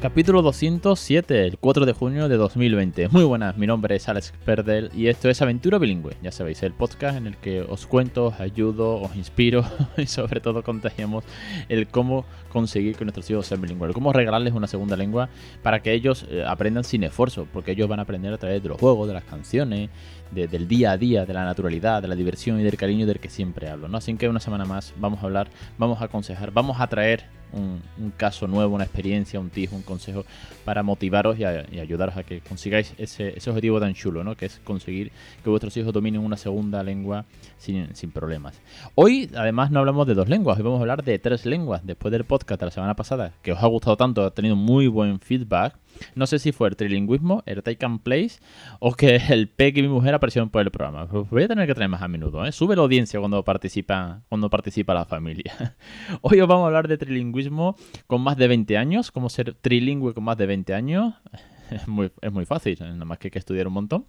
Capítulo 207, el 4 de junio de 2020. Muy buenas, mi nombre es Alex Perdel y esto es Aventura Bilingüe. Ya sabéis, el podcast en el que os cuento, os ayudo, os inspiro y sobre todo contagiamos el cómo conseguir que nuestros hijos sean bilingües, cómo regalarles una segunda lengua para que ellos eh, aprendan sin esfuerzo, porque ellos van a aprender a través de los juegos, de las canciones, del día a día, de la naturalidad, de la diversión y del cariño del que siempre hablo. ¿no? Así que una semana más vamos a hablar, vamos a aconsejar, vamos a traer un, caso nuevo, una experiencia, un tip, un consejo para motivaros y, ayudaros a que consigáis ese, objetivo tan chulo, ¿no? Que es conseguir que vuestros hijos dominen una segunda lengua sin, sin, problemas. Hoy, además, no hablamos de dos lenguas, hoy vamos a hablar de tres lenguas. Después del podcast de la semana pasada, que os ha gustado tanto, ha tenido muy buen feedback. No sé si fue el trilingüismo, el take and place, o que el P y mi mujer aparecieron por el programa. voy a tener que traer más a menudo. ¿eh? Sube la audiencia cuando participa, cuando participa la familia. Hoy os vamos a hablar de trilingüismo con más de 20 años, cómo ser trilingüe con más de 20 años es muy, es muy fácil, nada más que hay que estudiar un montón.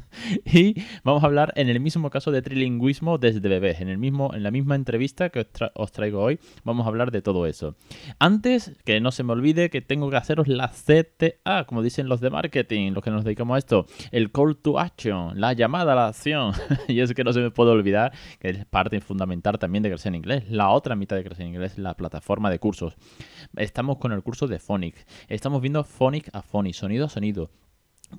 y vamos a hablar en el mismo caso de trilingüismo desde bebés. En, el mismo, en la misma entrevista que os, traigo hoy, vamos a hablar de todo eso. Antes, que no se me olvide que tengo que haceros la CTA, como dicen los de marketing, los que nos dedicamos a esto, el call to action, la llamada a la acción. y es que no se me puede olvidar que es parte fundamental también de Crecer en Inglés. La otra mitad de Crecer en Inglés la plataforma de cursos. Estamos con el curso de Phonics. Estamos viendo Phonic a Phonic, sonido sonido.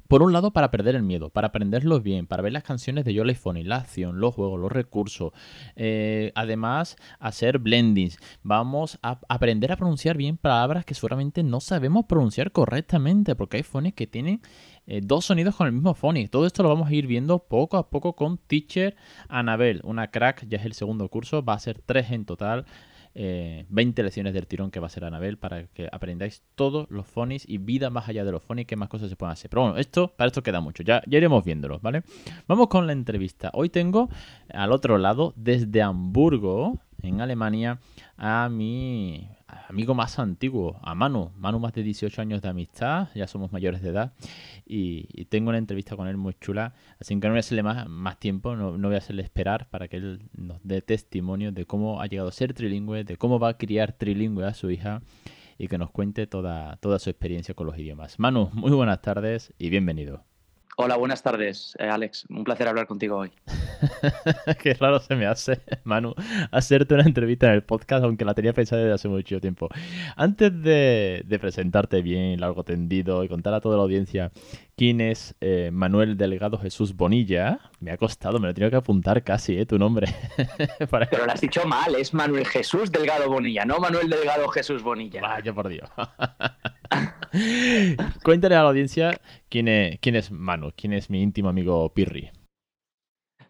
Por un lado, para perder el miedo, para aprenderlo bien, para ver las canciones de Yola y la acción, los juegos, los recursos. Eh, además, hacer blendings. Vamos a aprender a pronunciar bien palabras que seguramente no sabemos pronunciar correctamente, porque hay phones que tienen eh, dos sonidos con el mismo phonics. Todo esto lo vamos a ir viendo poco a poco con Teacher Anabel, una crack, ya es el segundo curso, va a ser tres en total. 20 eh, lecciones del tirón que va a ser Anabel para que aprendáis todos los phonics y vida más allá de los phonics, que más cosas se pueden hacer. Pero bueno, esto, para esto queda mucho, ya, ya iremos viéndolo, ¿vale? Vamos con la entrevista. Hoy tengo al otro lado, desde Hamburgo, en Alemania, a mi amigo más antiguo, a Manu. Manu más de 18 años de amistad, ya somos mayores de edad. Y, tengo una entrevista con él muy chula, así que no voy a hacerle más, más tiempo, no, no, voy a hacerle esperar para que él nos dé testimonio de cómo ha llegado a ser trilingüe, de cómo va a criar trilingüe a su hija y que nos cuente toda, toda su experiencia con los idiomas. Manu, muy buenas tardes y bienvenido. Hola, buenas tardes, eh, Alex. Un placer hablar contigo hoy. Qué raro se me hace, Manu, hacerte una entrevista en el podcast, aunque la tenía pensada desde hace mucho tiempo. Antes de, de presentarte bien, largo tendido y contar a toda la audiencia quién es eh, Manuel Delgado Jesús Bonilla, me ha costado, me lo he tenido que apuntar casi, ¿eh? Tu nombre. Pero lo has dicho mal, es Manuel Jesús Delgado Bonilla, no Manuel Delgado Jesús Bonilla. Vaya por Dios. Cuéntale a la audiencia quién es, quién es Manu, quién es mi íntimo amigo Pirri.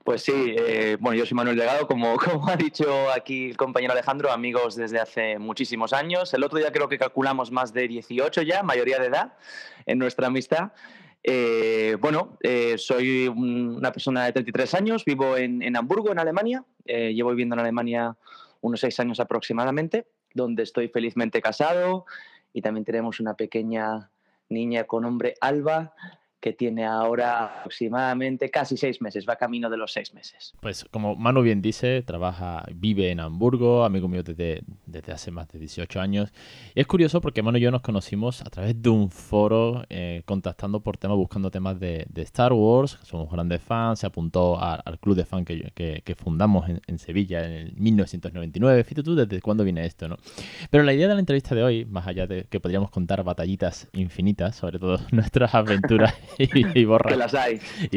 Pues sí, eh, bueno, yo soy Manuel Delgado, como, como ha dicho aquí el compañero Alejandro, amigos desde hace muchísimos años. El otro día creo que calculamos más de 18 ya, mayoría de edad, en nuestra amistad. Eh, bueno, eh, soy una persona de 33 años, vivo en, en Hamburgo, en Alemania. llevo viviendo en Alemania unos seis años aproximadamente, donde estoy felizmente casado, y también tenemos una pequeña niña con nombre Alba que tiene ahora aproximadamente casi seis meses, va camino de los seis meses. Pues como Manu bien dice, trabaja, vive en Hamburgo, amigo mío desde, desde hace más de 18 años. es curioso porque Manu y yo nos conocimos a través de un foro, eh, contactando por temas, buscando temas de, Star Wars, somos grandes fans, se apuntó al club de fans que, fundamos en, Sevilla en el 1999. Fíjate tú desde cuándo viene esto, ¿no? Pero la idea de la entrevista de hoy, más allá de que podríamos contar batallitas infinitas, sobre todo nuestras aventuras y,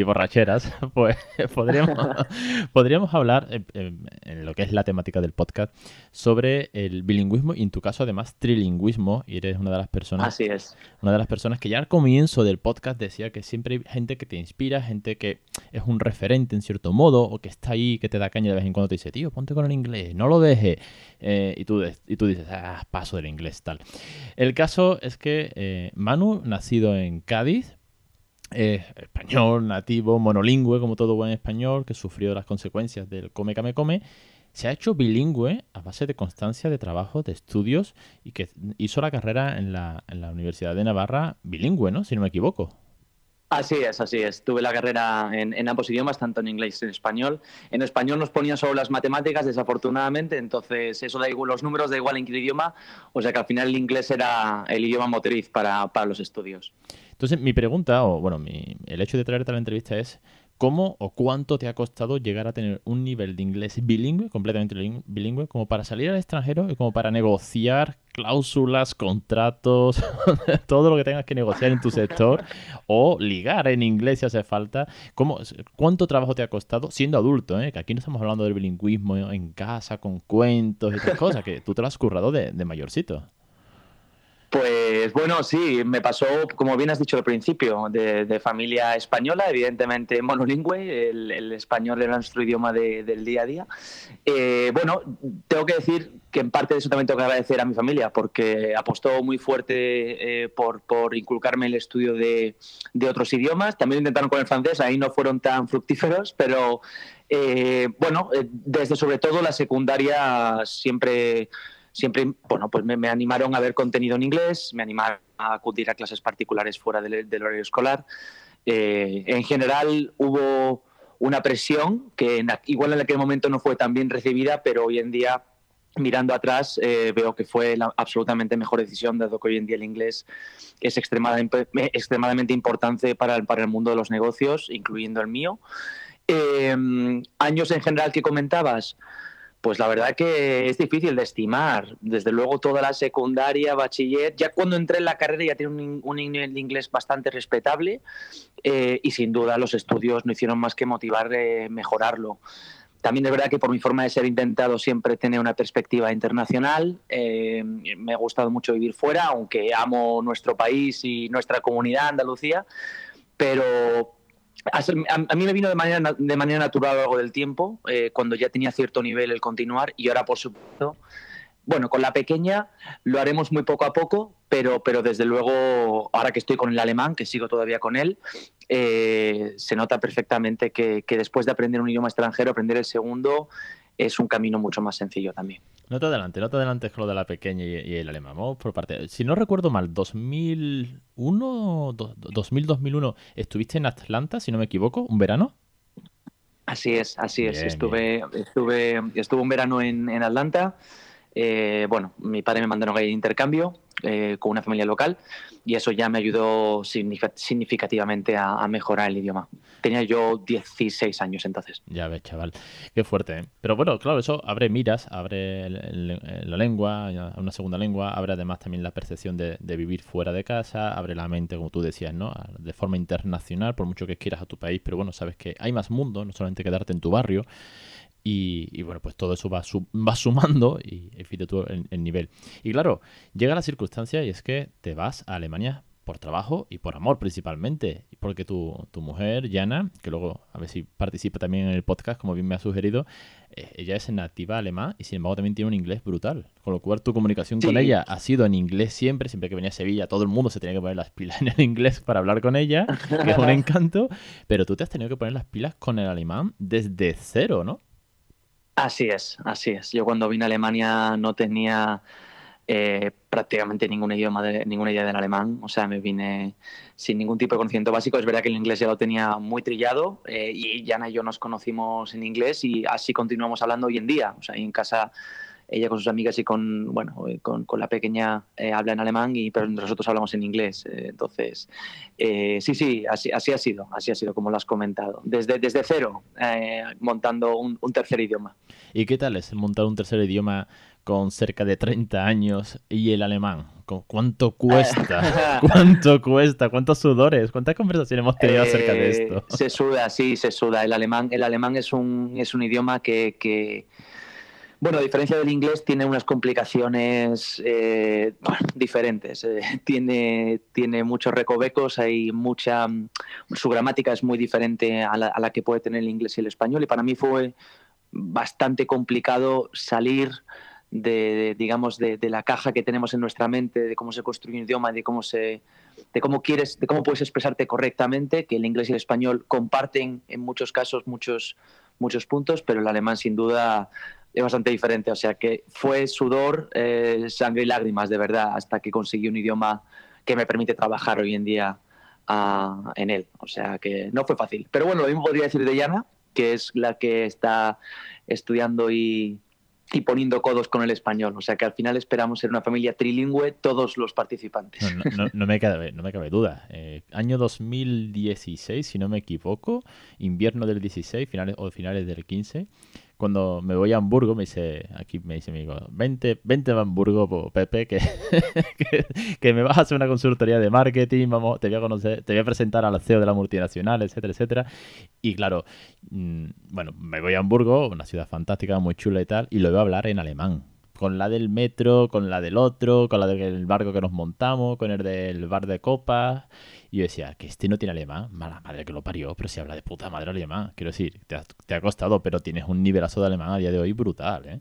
borracheras, pues podríamos, podríamos hablar, en, lo que es la temática del podcast, sobre el bilingüismo y en tu caso además trilingüismo, y eres una de las personas... Así es. Una de las personas que ya al comienzo del podcast decía que siempre hay gente que te inspira, gente que es un referente en cierto modo, o que está ahí, que te da caña de vez en cuando te dice, tío, ponte con el inglés, no lo dejes. Eh, y, tú, y tú dices, ah, paso del inglés, tal. El caso es que eh, Manu, nacido en Cádiz, español, nativo, monolingüe, como todo buen español, que sufrió las consecuencias del come, come, come. se ha hecho bilingüe a base de constancia de trabajo, de estudios y que hizo la carrera en la, en la Universidad de Navarra bilingüe, ¿no? Si no me equivoco. Así es, así es. Tuve la carrera en, ambos idiomas, tanto en inglés y en español. En español nos ponían solo las matemáticas, desafortunadamente, entonces eso da igual, los números da igual en qué idioma, o sea que al final el inglés era el idioma motriz para, para los estudios. Entonces mi pregunta, o bueno, el hecho de traerte a la entrevista es, ¿Cómo o cuánto te ha costado llegar a tener un nivel de inglés bilingüe, completamente bilingüe, como para salir al extranjero y como para negociar cláusulas, contratos, todo lo que tengas que negociar en tu sector o ligar en inglés si hace falta? ¿Cómo, ¿Cuánto trabajo te ha costado siendo adulto? Eh? Que aquí no estamos hablando del bilingüismo en casa, con cuentos y otras cosas, que tú te lo has currado de mayorcito. Pues bueno, sí, me pasó, como bien has dicho al principio, de, familia española, evidentemente monolingüe, el, español era nuestro idioma del día a día. Eh, bueno, tengo que decir que en parte de eso también tengo que agradecer a mi familia, porque apostó muy fuerte eh, por, inculcarme el estudio de, otros idiomas. También intentaron con el francés, ahí no fueron tan fructíferos, pero eh, bueno, desde sobre todo la secundaria siempre siempre, bueno, pues me, animaron a ver contenido en inglés, me animaron a acudir a clases particulares fuera del, horario escolar. Eh, en general hubo una presión que igual en aquel momento no fue tan bien recibida, pero hoy en día mirando atrás eh, veo que fue la absolutamente mejor decisión, dado que hoy en día el inglés es extremadamente, importante para el, para el mundo de los negocios, incluyendo el mío. Eh, años en general que comentabas, pues la verdad que es difícil de estimar. Desde luego toda la secundaria, bachiller, ya cuando entré en la carrera ya tiene un, nivel de inglés bastante respetable eh, y sin duda los estudios no hicieron más que motivar eh, mejorarlo. También es verdad que por mi forma de ser he intentado siempre tener una perspectiva internacional. Eh, me ha gustado mucho vivir fuera, aunque amo nuestro país y nuestra comunidad, Andalucía. Pero, a, mí me vino de manera, de manera natural a lo largo del tiempo, eh, cuando ya tenía cierto nivel el continuar y ahora, por supuesto, bueno, con la pequeña lo haremos muy poco a poco, pero, pero desde luego, ahora que estoy con el alemán, que sigo todavía con él, eh, se nota perfectamente que, que después de aprender un idioma extranjero, aprender el segundo es un camino mucho más sencillo también. No te adelante, no te adelantes con lo de la pequeña y, el alemán. Vamos por parte. Si no recuerdo mal, 2001, 2000-2001, estuviste en Atlanta, si no me equivoco, un verano. Así es, así es. estuve, estuve, estuve un verano en, en Atlanta. Eh, bueno, mi padre me mandaron a intercambio eh, con una familia local y eso ya me ayudó significativamente a, mejorar el idioma. Tenía yo 16 años entonces. Ya ves, chaval. Qué fuerte. ¿eh? Pero bueno, claro, eso abre miras, abre la lengua, una segunda lengua, abre además también la percepción de, de, vivir fuera de casa, abre la mente, como tú decías, ¿no? De forma internacional, por mucho que quieras a tu país, pero bueno, sabes que hay más mundo, no solamente quedarte en tu barrio. Y, bueno, pues todo eso va, va sumando y fíjate tú el, nivel. Y claro, llega la circunstancia y es que te vas a Alemania por trabajo y por amor principalmente. Porque tu, tu mujer, Jana, que luego a ver si participa también en el podcast, como bien me ha sugerido, eh, ella es nativa alemán y sin embargo también tiene un inglés brutal. Con lo cual tu comunicación con ella ha sido en inglés siempre, siempre que venía a Sevilla todo el mundo se tenía que poner las pilas en el inglés para hablar con ella, que es un encanto, pero tú te has tenido que poner las pilas con el alemán desde cero, ¿no? Así es, así es. Yo cuando vine a Alemania no tenía eh, prácticamente ningún idioma, de, ninguna idea del alemán. O sea, me vine sin ningún tipo de conocimiento básico. Es verdad que el inglés ya lo tenía muy trillado eh, y Jana y yo nos conocimos en inglés y así continuamos hablando hoy en día. O sea, en casa ella con sus amigas y con, bueno, eh, con, la pequeña eh, habla en alemán, y, pero nosotros hablamos en inglés. Eh, entonces, sí, sí, así, así ha sido, así ha sido como lo has comentado. Desde, desde cero, montando un, tercer idioma. ¿Y qué tal es montar un tercer idioma con cerca de 30 años y el alemán? ¿Cuánto cuesta? ¿Cuánto cuesta? ¿Cuántos sudores? ¿Cuántas conversaciones hemos tenido acerca de esto? Se suda, sí, se suda. El alemán, el alemán es, un, es un idioma que, que bueno, a diferencia del inglés, tiene unas complicaciones eh, diferentes. Eh, tiene, tiene muchos recovecos, hay mucha. Su gramática es muy diferente a la, que puede tener el inglés y el español. Y para mí fue bastante complicado salir de, digamos, de, la caja que tenemos en nuestra mente, de cómo se construye un idioma, de cómo se, de cómo quieres, de cómo puedes expresarte correctamente, que el inglés y el español comparten en muchos casos muchos muchos puntos, pero el alemán sin duda es bastante diferente. O sea que fue sudor, eh, sangre y lágrimas, de verdad, hasta que conseguí un idioma que me permite trabajar hoy en día ah, en él. O sea que no fue fácil. Pero bueno, lo mismo podría decir de Yana, que es la que está estudiando y, y poniendo codos con el español. O sea que al final esperamos ser una familia trilingüe todos los participantes. No, me, cabe, no me cabe duda. Eh, año 2016, si no me equivoco, invierno del 16 finales, o finales del 15 cuando me voy a Hamburgo, me dice, aquí me dice mi amigo, vente, vente a Hamburgo, Pepe, que, que, me vas a hacer una consultoría de marketing, vamos, te voy a conocer, te voy a presentar al CEO de la multinacional, etcétera, etcétera. Y claro, mm, bueno, me voy a Hamburgo, una ciudad fantástica, muy chula y tal, y lo veo hablar en alemán con la del metro, con la del otro, con la del barco que nos montamos, con el del bar de copas. Y yo decía, que este no tiene alemán, mala madre que lo parió, pero si habla de puta madre alemán. Quiero decir, te ha, te ha costado, pero tienes un nivelazo de alemán a día de hoy brutal, ¿eh?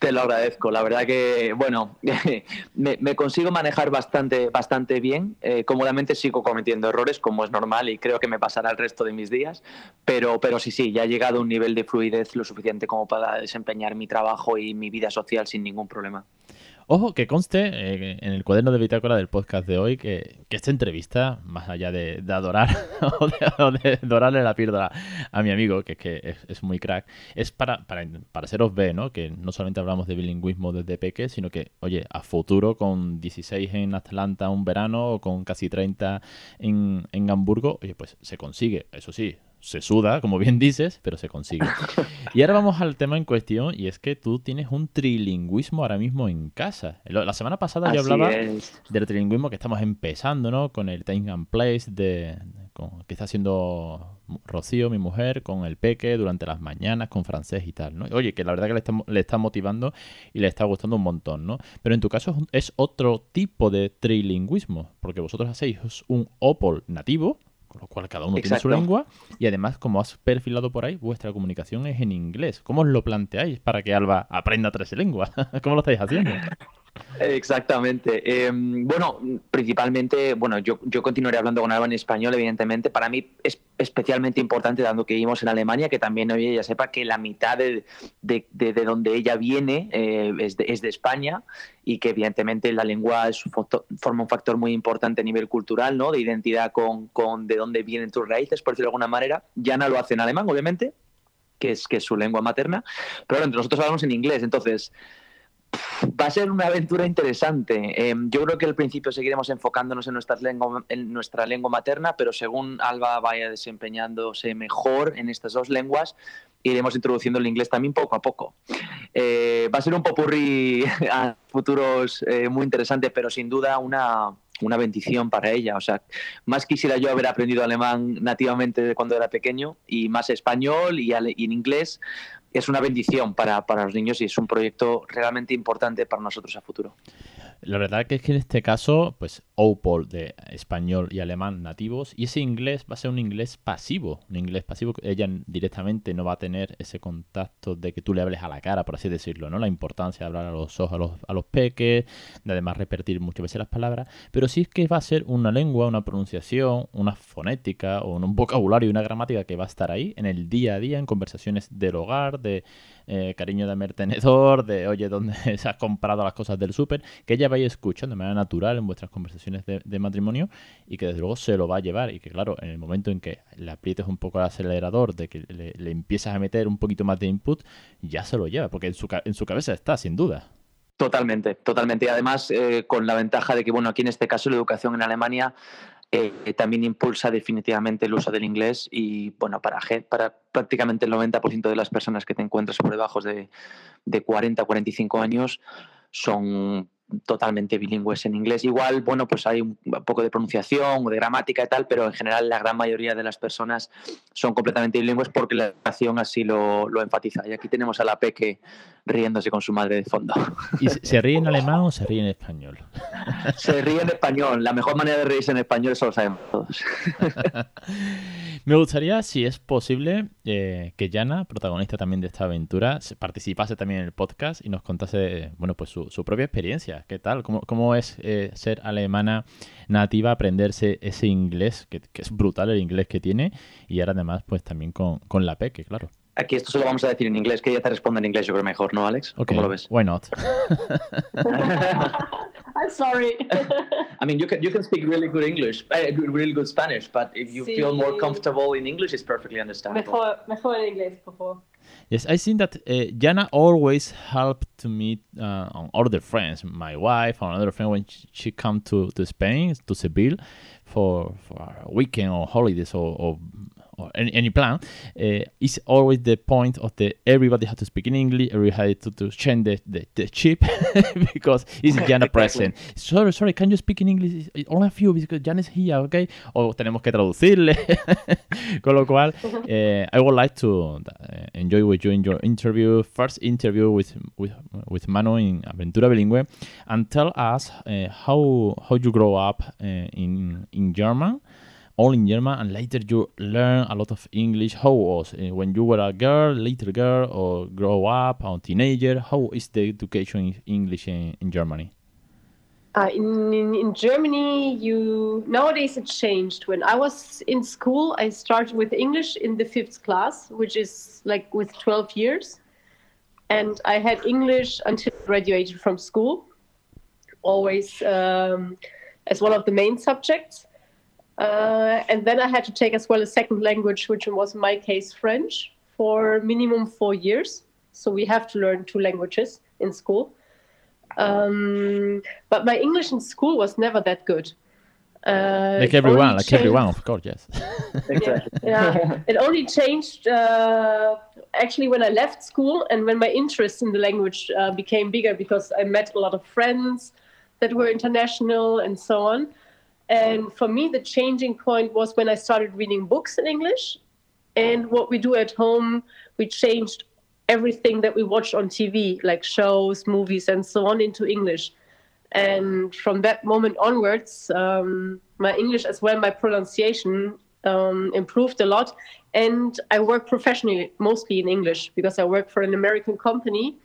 Te lo agradezco. La verdad que, bueno, me, consigo manejar bastante, bastante bien. Eh, cómodamente sigo cometiendo errores, como es normal, y creo que me pasará el resto de mis días. Pero, pero sí, sí, ya he llegado a un nivel de fluidez lo suficiente como para desempeñar mi trabajo y mi vida social sin ningún problema. Ojo, que conste eh, en el cuaderno de bitácora del podcast de hoy que, esta entrevista, más allá de, adorar o de, adorarle la píldora a mi amigo, que, que es, muy crack, es para, para, para seros ve, ¿no? Que no solamente hablamos de bilingüismo desde peque, sino que, oye, a futuro con 16 en Atlanta un verano o con casi 30 en, en Hamburgo, oye, pues se consigue, eso sí, se suda, como bien dices, pero se consigue. Y ahora vamos al tema en cuestión, y es que tú tienes un trilingüismo ahora mismo en casa. La semana pasada yo hablaba del trilingüismo que estamos empezando, ¿no? Con el time and place de, que está haciendo Rocío, mi mujer, con el peque durante las mañanas, con francés y tal, ¿no? Oye, que la verdad que le está, le está motivando y le está gustando un montón, ¿no? Pero en tu caso es otro tipo de trilingüismo, porque vosotros hacéis un OPOL nativo, con lo cual cada uno tiene su lengua y además como has perfilado por ahí vuestra comunicación es en inglés ¿cómo os lo planteáis para que Alba aprenda tres lenguas? ¿cómo lo estáis haciendo? Exactamente. Em, bueno, principalmente, bueno, yo, yo continuaré hablando con Alba en español, evidentemente. Para mí es especialmente importante, dando que vivimos en Alemania, que también hoy ella sepa que la mitad de, de, de, donde ella viene eh, es, es, de, España y que evidentemente la lengua es forma un factor muy importante a nivel cultural, ¿no? De identidad con, con de dónde vienen tus raíces, por decirlo de alguna manera. Yana lo hace en alemán, obviamente, que es, que es su lengua materna, pero nosotros hablamos en inglés. Entonces, Va a ser una aventura interesante. Em, yo creo que al principio seguiremos enfocándonos en, nuestras lengua, en nuestra lengua materna, pero según Alba vaya desempeñándose mejor en estas dos lenguas, iremos introduciendo el inglés también poco a poco. Eh, va a ser un popurrí a futuros eh, muy interesante, pero sin duda una, una bendición para ella. O sea, más quisiera yo haber aprendido alemán nativamente cuando era pequeño y más español y en inglés es una bendición para, para los niños y es un proyecto realmente importante para nosotros a futuro. La verdad que es que en este caso, pues OPOL de español y alemán nativos, y ese inglés va a ser un inglés pasivo, un inglés pasivo ella directamente no va a tener ese contacto de que tú le hables a la cara, por así decirlo, ¿no? La importancia de hablar a los ojos, a los, a los peques, de además repetir muchas veces las palabras, pero sí es que va a ser una lengua, una pronunciación, una fonética o un vocabulario y una gramática que va a estar ahí en el día a día, en conversaciones del hogar, de eh, cariño de mertenedor, de oye, ¿dónde se has comprado las cosas del súper? Que ella vaya escuchando de manera natural en vuestras conversaciones de, matrimonio y que desde luego se lo va a llevar y que claro, en el momento en que le aprietes un poco el acelerador, de que le, empiezas a meter un poquito más de input, ya se lo lleva, porque en su, en su cabeza está, sin duda. Totalmente, totalmente. Y además, eh, con la ventaja de que, bueno, aquí en este caso la educación en Alemania eh, también impulsa definitivamente el uso del inglés y bueno, para, prácticamente el 90% de las personas que te encuentras por debajo de, de 40 45 años son totalmente bilingües en inglés. Igual, bueno, pues hay un poco de pronunciación o de gramática y tal, pero en general la gran mayoría de las personas son completamente bilingües porque la educación así lo, lo enfatiza. Y aquí tenemos a la Peque riéndose con su madre de fondo. ¿Y se ríe en alemán o se ríe en español? Se ríe en español. La mejor manera de reírse en español, eso lo sabemos todos. Me gustaría, si es posible, eh, que Yana, protagonista también de esta aventura, participase también en el podcast y nos contase, bueno, pues su, propia experiencia. ¿Qué tal? ¿Cómo, cómo es eh, ser alemana nativa, aprenderse ese inglés, que, es brutal el inglés que tiene, y ahora además, pues también con, con la peque, claro. Aquí esto se lo vamos a decir en inglés, que ella te responde en inglés, yo creo mejor, ¿no, Alex? Okay. ¿Cómo lo ves? Why not? I'm sorry. I mean, you can you can speak really good English, uh, really good Spanish, but if you feel more Sí. comfortable in English, it's perfectly understandable. mejor, mejor inglés, por favor. Yes, I think that uh, Jana always helped to meet uh, on other friends, my wife or another friend when she, she come to, to Spain, to Seville, for, for a weekend or holidays or, or, or any, any plan. Uh, it's always the point of the everybody had to speak in English, everybody had to, to change the, the, the chip because it's Jana Exactly. present. Sorry, sorry, can you speak in English? Only a few because Jana is here, okay? O tenemos que traducirle. Con lo cual, eh, I would like to uh, enjoy with you in your interview, first interview with with with Manu in Aventura Bilingüe, and tell us uh, how how you grow up uh, in in German, all in German, and later you learn a lot of English. How was uh, when you were a girl, little girl, or grow up, or teenager? How is the education in English in, in Germany? Uh, in, in in Germany, you nowadays it changed. When I was in school, I started with English in the fifth class, which is like with 12 years, and I had English until graduated from school, always um, as one of the main subjects. Uh, and then I had to take as well a second language, which was in my case French, for minimum four years. So we have to learn two languages in school. Um, but my English in school was never that good. Uh, Like everyone, only like changed- everyone, of course, yes. Exactly. yeah, it only changed uh, actually when I left school and when my interest in the language uh, became bigger because I met a lot of friends that were international and so on. And for me, the changing point was when I started reading books in English. And what we do at home, we changed everything that we watched on TV, like shows, movies, and so on, into English. And from that moment onwards, um, my English as well, my pronunciation um, improved a lot. And I work professionally mostly in English because I work for an American company.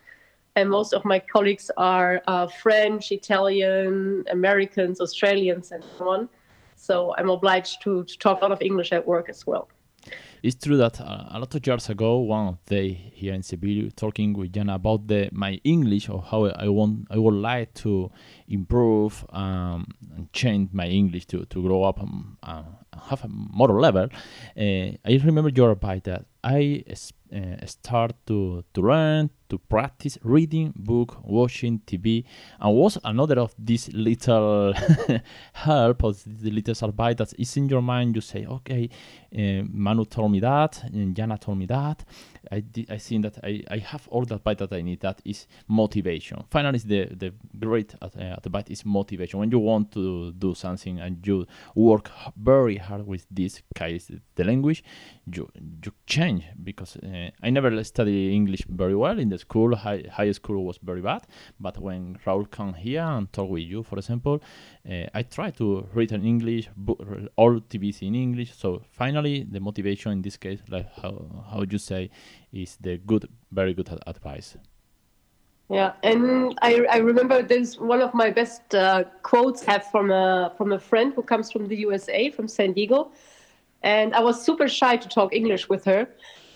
And most of my colleagues are uh, French, Italian, Americans, Australians, and so on. So I'm obliged to, to talk a lot of English at work as well. It's true that uh, a lot of years ago, one day here in Seville, talking with Jana about the my English or how I want, I would like to improve um, and change my English to, to grow up um, uh, have a moral level. Uh, I remember your advice that I uh, start to to learn to practice reading book, watching TV, and was another of these little help or the little advice that is in your mind. You say, okay, uh, Manu told me that, and Jana told me that. I di- I think that I, I have all the advice that I need. That is motivation. Finally, the the great uh, advice is motivation. When you want to do something and you work very hard with this case, the language, you you change because uh, I never studied English very well in the school. High, high school was very bad, but when Raul come here and talk with you, for example, uh, I try to read in English, all TVs in English. So finally, the motivation in this case, like how how you say, is the good, very good ad- advice. Yeah, and I, I remember there's one of my best uh, quotes have from a from a friend who comes from the USA, from San Diego, and I was super shy to talk English with her,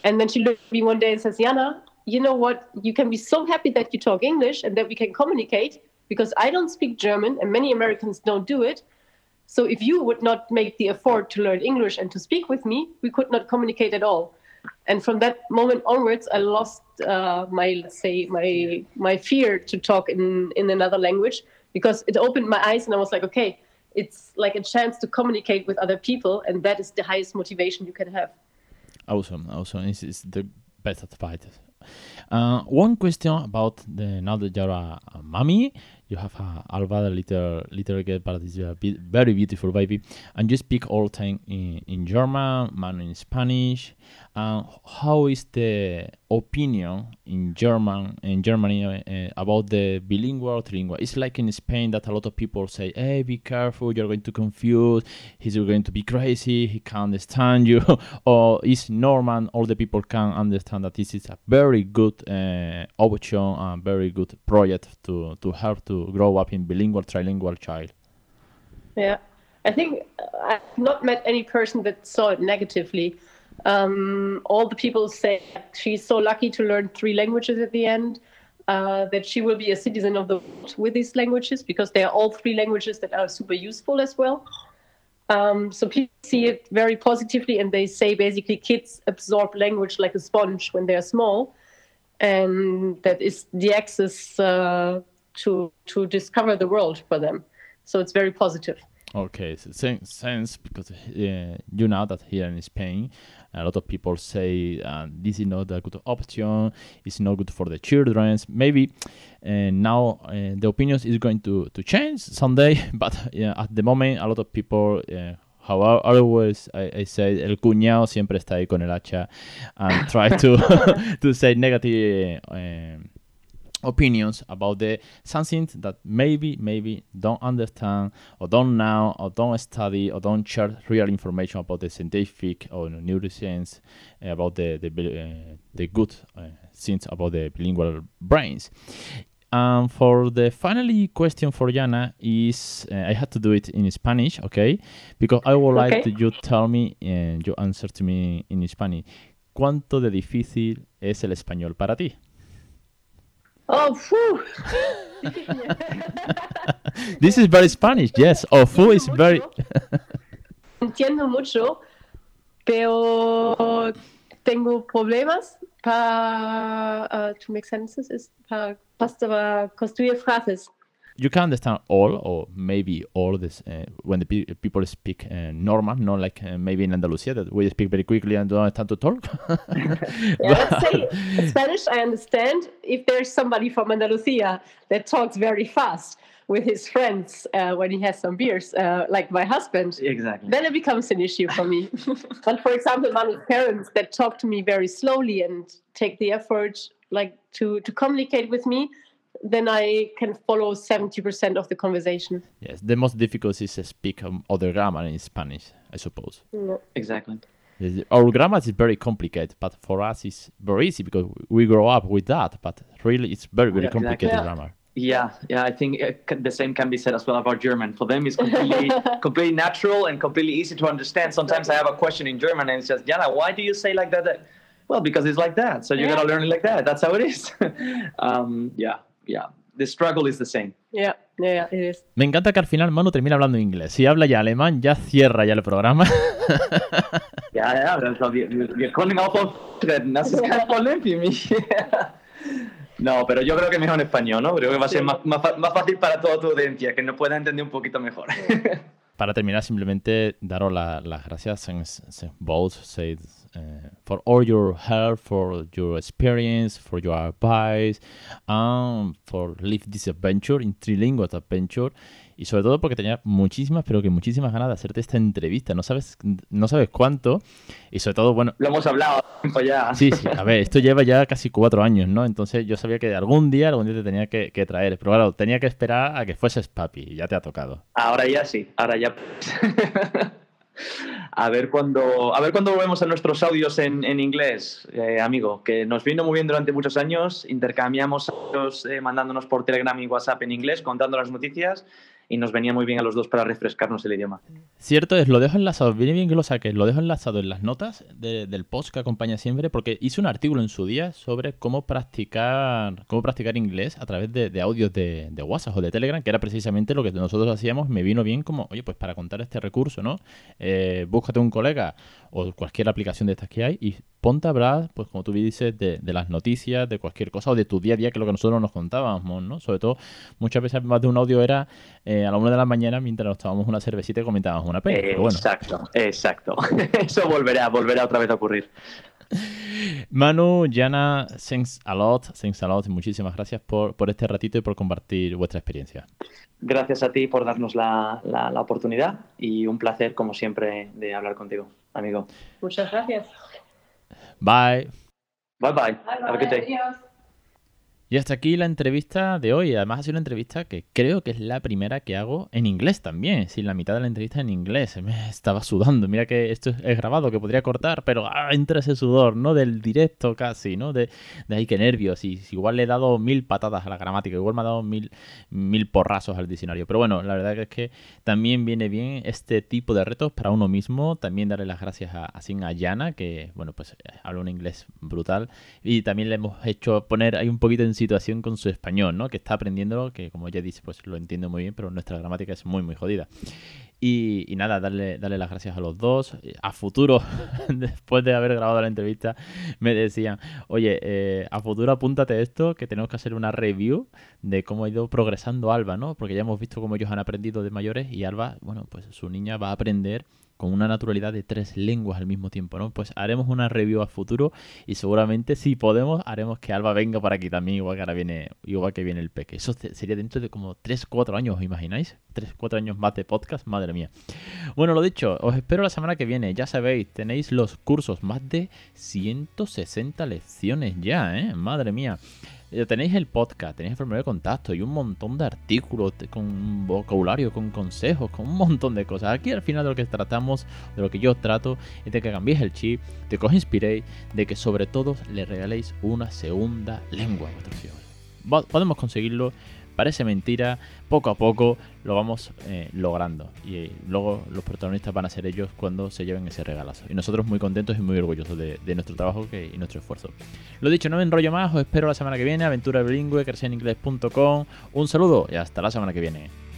and then she looked at me one day and says, "Jana, you know what? You can be so happy that you talk English and that we can communicate because I don't speak German and many Americans don't do it. So if you would not make the effort to learn English and to speak with me, we could not communicate at all." and from that moment onwards i lost uh, my let's say my my fear to talk in in another language because it opened my eyes and i was like okay it's like a chance to communicate with other people and that is the highest motivation you can have Awesome, awesome. This is the best advice. Uh, one question about the another Jara uh, mummy you have a Alva, little little girl, but it's a be- very beautiful baby, and you speak all time in, in German, man in Spanish. Uh, how is the opinion in German in Germany uh, about the bilingual trilingual? It's like in Spain that a lot of people say, "Hey, be careful! You're going to confuse. He's going to be crazy. He can't understand you." or it's normal. All the people can understand that this is a very good uh, option, a very good project to to help to grow up in bilingual, trilingual child. yeah i think i've not met any person that saw it negatively Um, all the people say she's so lucky to learn three languages at the end. Uh, that she will be a citizen of the world with these languages because they are all three languages that are super useful as well. Um, so people see it very positively, and they say basically kids absorb language like a sponge when they're small, and that is the access uh, to to discover the world for them. So it's very positive. Okay, so sense because uh, you know that here in Spain, a lot of people say uh, this is not a good option. It's not good for the children. Maybe uh, now uh, the opinions is going to, to change someday, but at the moment, a lot of people. Uh, how I always I, I, say el cuñado siempre está ahí con el hacha and try to to say negative uh, opinions about the something that maybe maybe don't understand or don't know or don't study or don't share real information about the scientific or neuroscience uh, about the the, uh, the good uh, things about the bilingual brains um, for the finally question for Jana is uh, I had to do it in Spanish, okay? Because I would like to you tell me and you answer to me in Spanish. ¿Cuánto de difícil es el español para ti? Oh, phew. this is very Spanish, yes. Oh, fu is very. Entiendo mucho, pero tengo problemas para uh, to make sentences, para, para construir frases. You can understand all or maybe all this uh, when the pe people speak uh, normal, not like uh, maybe in Andalusia that we speak very quickly and don't have to talk. yeah, let's say Spanish I understand if there's somebody from Andalusia that talks very fast with his friends uh, when he has some beers, uh, like my husband. Exactly. Then it becomes an issue for me. but for example, my parents that talk to me very slowly and take the effort like to to communicate with me then I can follow 70% of the conversation. Yes, the most difficult is to speak um, other grammar in Spanish, I suppose. Yeah. Exactly. Our grammar is very complicated, but for us it's very easy because we grow up with that. But really, it's very, very yeah, complicated exactly. grammar. Yeah, yeah, I think uh, the same can be said as well about German. For them, it's completely, completely natural and completely easy to understand. Sometimes I have a question in German and it's just, Jana, why do you say like that? Well, because it's like that. So you're yeah. gonna learn it like that. That's how it is. um, yeah, yeah, the struggle is the same. Yeah, yeah, it is. Me encanta que al final Manu termina hablando inglés. Si habla ya alemán, ya cierra ya el programa. ja, ja, also wir, wir können auch auftreten, das ist kein Problem für mich. No, pero yo creo que mejor en español, ¿no? Creo que va a ser más, más, más fácil para toda tu audiencia, que nos pueda entender un poquito mejor. Para terminar, simplemente daros las la gracias, both say uh, for all your help, for your experience, for your advice, and for live this adventure in trilingual adventure. Y sobre todo porque tenía muchísimas, pero que muchísimas ganas de hacerte esta entrevista. No sabes, no sabes cuánto. Y sobre todo, bueno. Lo hemos hablado ya. Sí, sí. A ver, esto lleva ya casi cuatro años, ¿no? Entonces yo sabía que algún día, algún día te tenía que, que traer. Pero claro, tenía que esperar a que fueses papi. Y ya te ha tocado. Ahora ya sí. Ahora ya. A ver cuando, a ver cuando volvemos a nuestros audios en, inglés, eh, amigo, que nos vino muy bien durante muchos años. Intercambiamos audios eh, mandándonos por Telegram y WhatsApp en inglés, contando las noticias y nos venía muy bien a los dos para refrescarnos el idioma. Cierto es, lo dejo enlazado, viene bien que lo saques, lo dejo enlazado en las notas del post que acompaña siempre, porque hice un artículo en su día sobre cómo practicar cómo practicar inglés a través de, audios de, WhatsApp o de Telegram, que era precisamente lo que nosotros hacíamos, me vino bien como, oye, pues para contar este recurso, ¿no? Eh, búscate un colega o cualquier aplicación de estas que hay y ponte a hablar, pues como tú dices, de, las noticias, de cualquier cosa o de tu día a día, que es lo que nosotros nos contábamos, ¿no? Sobre todo, muchas veces más de un audio era eh, a la una de la mañana mientras nos tomábamos una cervecita y comentábamos una peli. exacto, exacto. Eso volverá, volverá otra vez a ocurrir. Manu, Jana, thanks a lot, thanks a lot, muchísimas gracias por, por este ratito y por compartir vuestra experiencia. Gracias a ti por darnos la, la, la oportunidad y un placer, como siempre, de hablar contigo, amigo. Muchas gracias. Bye. Bye bye. bye, bye. Have a good day. Adios. Y hasta aquí la entrevista de hoy. Además ha sido una entrevista que creo que es la primera que hago en inglés también. Sin la mitad de la entrevista en inglés. Me estaba sudando. Mira que esto es grabado, que podría cortar, pero ah, entra ese sudor, ¿no? Del directo casi, ¿no? De, de ahí que nervios. Y igual le he dado mil patadas a la gramática. Igual me ha dado mil, mil porrazos al diccionario. Pero bueno, la verdad es que también viene bien este tipo de retos para uno mismo. También darle las gracias a, a Sin que, bueno, pues habla un inglés brutal. Y también le hemos hecho poner ahí un poquito en situación con su español, ¿no? Que está aprendiendo, que como ya dice, pues lo entiendo muy bien, pero nuestra gramática es muy, muy jodida. Y, nada, darle, darle las gracias a los dos. A futuro, después de haber grabado la entrevista, me decían, oye, eh, a futuro apúntate esto, que tenemos que hacer una review de cómo ha ido progresando Alba, ¿no? Porque ya hemos visto cómo ellos han aprendido de mayores y Alba, bueno, pues su niña va a aprender con una naturalidad de tres lenguas al mismo tiempo, ¿no? Pues haremos una review a futuro y seguramente si podemos haremos que Alba venga para aquí también, igual que ahora viene, igual que viene el peque. Eso sería dentro de como 3, 4 años, ¿os imagináis? 3, 4 años más de podcast, madre mía. Bueno, lo dicho, os espero la semana que viene, ya sabéis, tenéis los cursos, más de 160 lecciones ya, ¿eh? Madre mía. Eh, tenéis el podcast, tenéis el formulario de contacto y un montón de artículos con vocabulario, con consejos, con un montón de cosas. Aquí al final de lo que tratamos, de lo que yo trato, es de que cambiéis el chip, de que os inspiréis, de que sobre todo le regaléis una segunda lengua a vuestros hijos. Podemos conseguirlo Parece mentira, poco a poco lo vamos eh, logrando. Y eh, luego los protagonistas van a ser ellos cuando se lleven ese regalazo. Y nosotros muy contentos y muy orgullosos de, nuestro trabajo y nuestro esfuerzo. Lo dicho, no me enrollo más, os espero la semana que viene. Aventura bilingüe, inglés.com. Un saludo y hasta la semana que viene.